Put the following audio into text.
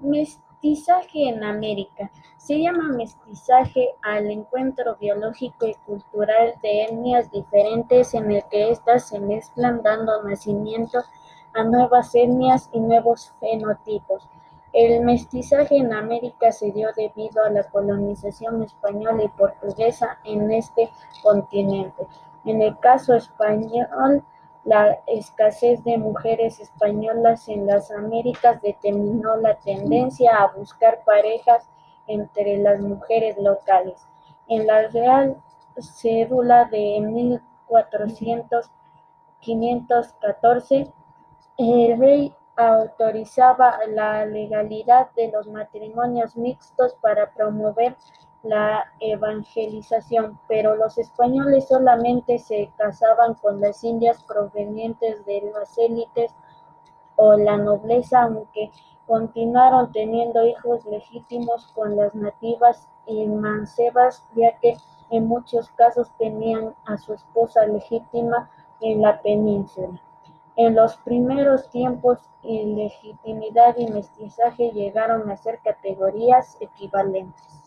Mestizaje en América. Se llama mestizaje al encuentro biológico y cultural de etnias diferentes en el que éstas se mezclan dando nacimiento a nuevas etnias y nuevos fenotipos. El mestizaje en América se dio debido a la colonización española y portuguesa en este continente. En el caso español, la escasez de mujeres españolas en las Américas determinó la tendencia a buscar parejas entre las mujeres locales. En la Real Cédula de 1400, 514, el rey autorizaba la legalidad de los matrimonios mixtos para promover la evangelización, pero los españoles solamente se casaban con las indias provenientes de las élites o la nobleza, aunque continuaron teniendo hijos legítimos con las nativas y mancebas, ya que en muchos casos tenían a su esposa legítima en la península. En los primeros tiempos, ilegitimidad y mestizaje llegaron a ser categorías equivalentes.